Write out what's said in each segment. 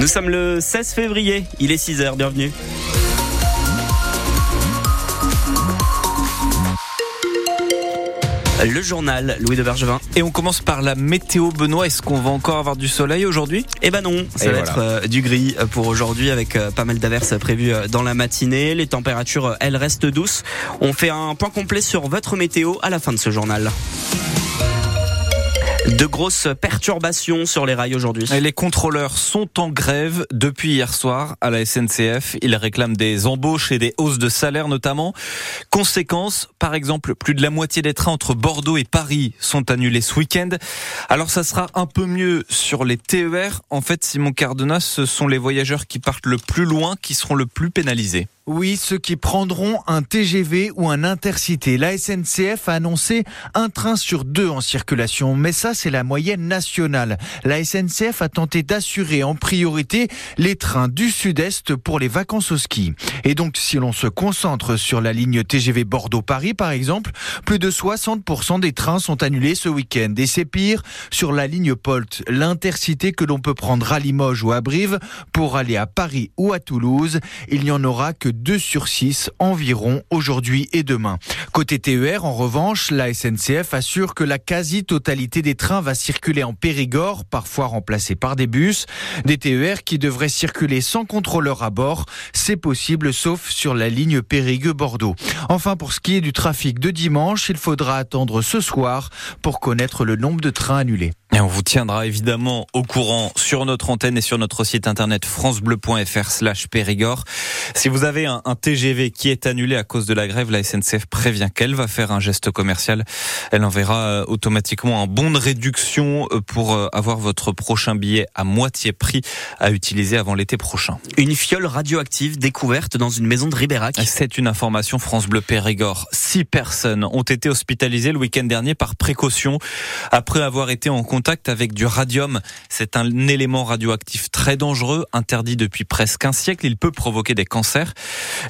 Nous sommes le 16 février, il est 6h, bienvenue. Le journal, Louis de Bergevin. Et on commence par la météo, Benoît. Est-ce qu'on va encore avoir du soleil aujourd'hui? Eh ben non, ça Et va voilà. être euh, du gris pour aujourd'hui avec euh, pas mal d'averses prévues euh, dans la matinée. Les températures, euh, elles restent douces. On fait un point complet sur votre météo à la fin de ce journal. De grosses perturbations sur les rails aujourd'hui. Les contrôleurs sont en grève depuis hier soir à la SNCF. Ils réclament des embauches et des hausses de salaire notamment. Conséquence, par exemple, plus de la moitié des trains entre Bordeaux et Paris sont annulés ce week-end. Alors ça sera un peu mieux sur les TER. En fait, Simon Cardona, ce sont les voyageurs qui partent le plus loin qui seront le plus pénalisés. Oui, ceux qui prendront un TGV ou un intercité. La SNCF a annoncé un train sur deux en circulation, mais ça c'est la moyenne nationale. La SNCF a tenté d'assurer en priorité les trains du sud-est pour les vacances au ski. Et donc si l'on se concentre sur la ligne TGV Bordeaux-Paris par exemple, plus de 60% des trains sont annulés ce week-end. Et c'est pire sur la ligne Polt, l'intercité que l'on peut prendre à Limoges ou à Brive pour aller à Paris ou à Toulouse. Il n'y en aura que 2 sur 6 environ aujourd'hui et demain. Côté TER, en revanche, la SNCF assure que la quasi-totalité des trains va circuler en Périgord, parfois remplacés par des bus. Des TER qui devraient circuler sans contrôleur à bord. C'est possible sauf sur la ligne Périgueux-Bordeaux. Enfin, pour ce qui est du trafic de dimanche, il faudra attendre ce soir pour connaître le nombre de trains annulés. Et on vous tiendra évidemment au courant sur notre antenne et sur notre site internet francebleu.fr slash Périgord. Si vous avez un, un TGV qui est annulé à cause de la grève, la SNCF prévient qu'elle va faire un geste commercial. Elle enverra euh, automatiquement un bon de réduction euh, pour euh, avoir votre prochain billet à moitié prix à utiliser avant l'été prochain. Une fiole radioactive découverte dans une maison de Ribérac. C'est une information France Bleu Périgord. Six personnes ont été hospitalisées le week-end dernier par précaution après avoir été en contact avec du radium. C'est un élément radioactif très dangereux, interdit depuis presque un siècle. Il peut provoquer des cancers.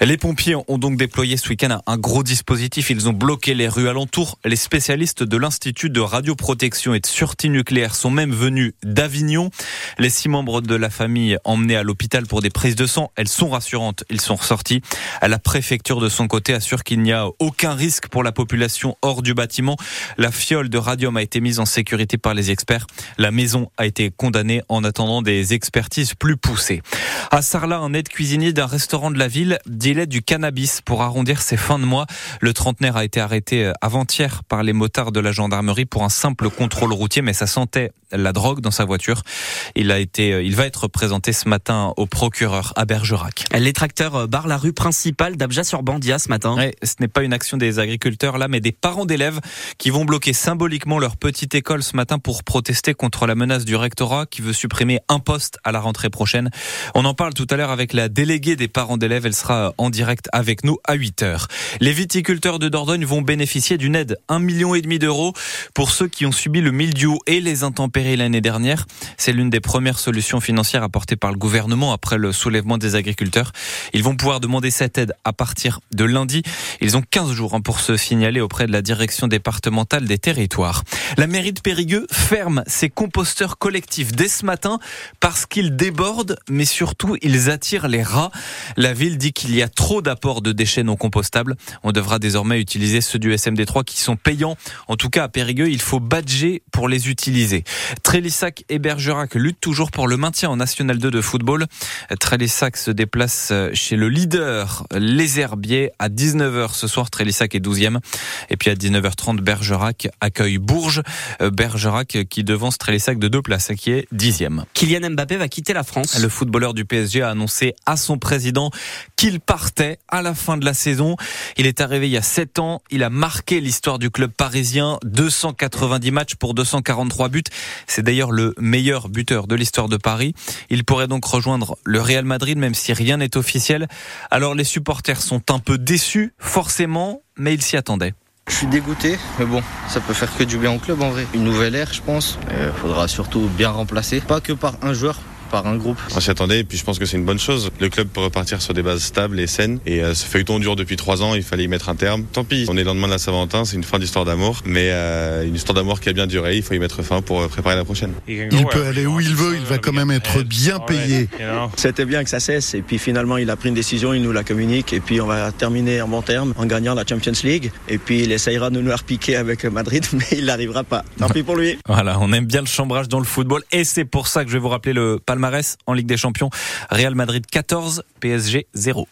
Les pompiers ont donc déployé ce week-end un gros dispositif. Ils ont bloqué les rues alentours. Les spécialistes de l'Institut de radioprotection et de sûreté nucléaire sont même venus d'Avignon. Les six membres de la famille emmenés à l'hôpital pour des prises de sang, elles sont rassurantes. Ils sont ressortis. La préfecture de son côté assure qu'il n'y a aucun risque pour la population hors du bâtiment. La fiole de radium a été mise en sécurité par les experts. La maison a été condamnée en attendant des expertises plus poussées. À Sarlat, un aide cuisinier d'un restaurant de la ville dilait du cannabis pour arrondir ses fins de mois. Le trentenaire a été arrêté euh, avant-hier par les motards de la gendarmerie pour un simple contrôle routier, mais ça sentait la drogue dans sa voiture. Il a été, euh, il va être présenté ce matin au procureur à Bergerac. Les tracteurs euh, barrent la rue principale d'Abja-sur-Bandia ce matin. Ouais, ce n'est pas une action des agriculteurs là, mais des parents d'élèves qui vont bloquer symboliquement leur petite école ce matin pour protester contre la menace du rectorat qui veut supprimer un poste à la rentrée prochaine. On en parle tout à l'heure avec la déléguée des parents d'élèves. Elle sera en direct avec nous à 8 heures. Les viticulteurs de Dordogne vont bénéficier d'une aide, un million et demi d'euros pour ceux qui ont subi le mildiou et les intempéries l'année dernière. C'est l'une des premières solutions financières apportées par le gouvernement après le soulèvement des agriculteurs. Ils vont pouvoir demander cette aide à partir de lundi. Ils ont 15 jours hein, pour se signaler auprès de la direction départementale des territoires. La mairie de Périgueux ferme ses composteurs collectifs dès ce matin parce qu'ils débordent, mais surtout ils attirent les rats. La ville dit qu'il y a trop d'apports de déchets non compostables. On devra désormais utiliser ceux du SMD3 qui sont payants. En tout cas, à Périgueux, il faut badger pour les utiliser. Trélissac et Bergerac luttent toujours pour le maintien en National 2 de football. Trélissac se déplace chez le leader, les Herbiers, à 19h ce soir. Trélissac est 12e. Et puis à 19h30, Bergerac accueille Bourges. Euh, Bergerac qui devance Trélissac de deux places, qui est 10e. Kylian Mbappé va quitter la France. Le footballeur du PSG a annoncé à son président qu'il partait à la fin de la saison. Il est arrivé il y a 7 ans. Il a marqué l'histoire du club parisien. 290 matchs pour 243 buts. C'est d'ailleurs le meilleur buteur de l'histoire de Paris. Il pourrait donc rejoindre le Real Madrid, même si rien n'est officiel. Alors les supporters sont un peu déçus, forcément, mais ils s'y attendaient. Je suis dégoûté, mais bon, ça peut faire que du bien au club en vrai. Une nouvelle ère, je pense. Il faudra surtout bien remplacer. Pas que par un joueur, par un groupe. On s'y attendait et puis je pense que c'est une bonne chose. Le club peut repartir sur des bases stables et saines. Et euh, ce feuilleton dure depuis trois ans, il fallait y mettre un terme. Tant pis, on est le lendemain de la Saint-Valentin, c'est une fin d'histoire d'amour. Mais euh, une histoire d'amour qui a bien duré, il faut y mettre fin pour euh, préparer la prochaine. Il peut aller où il veut, il va quand même être bien payé. C'était bien que ça cesse et puis finalement il a pris une décision, il nous la communique et puis on va terminer en bon terme en gagnant la Champions League et puis il essayera de nous la repiquer avec Madrid mais il n'arrivera pas. Tant pis pour lui. Voilà, on aime bien le chambrage dans le football et c'est pour ça que je vais vous rappeler le en Ligue des Champions. Real Madrid 14, PSG 0.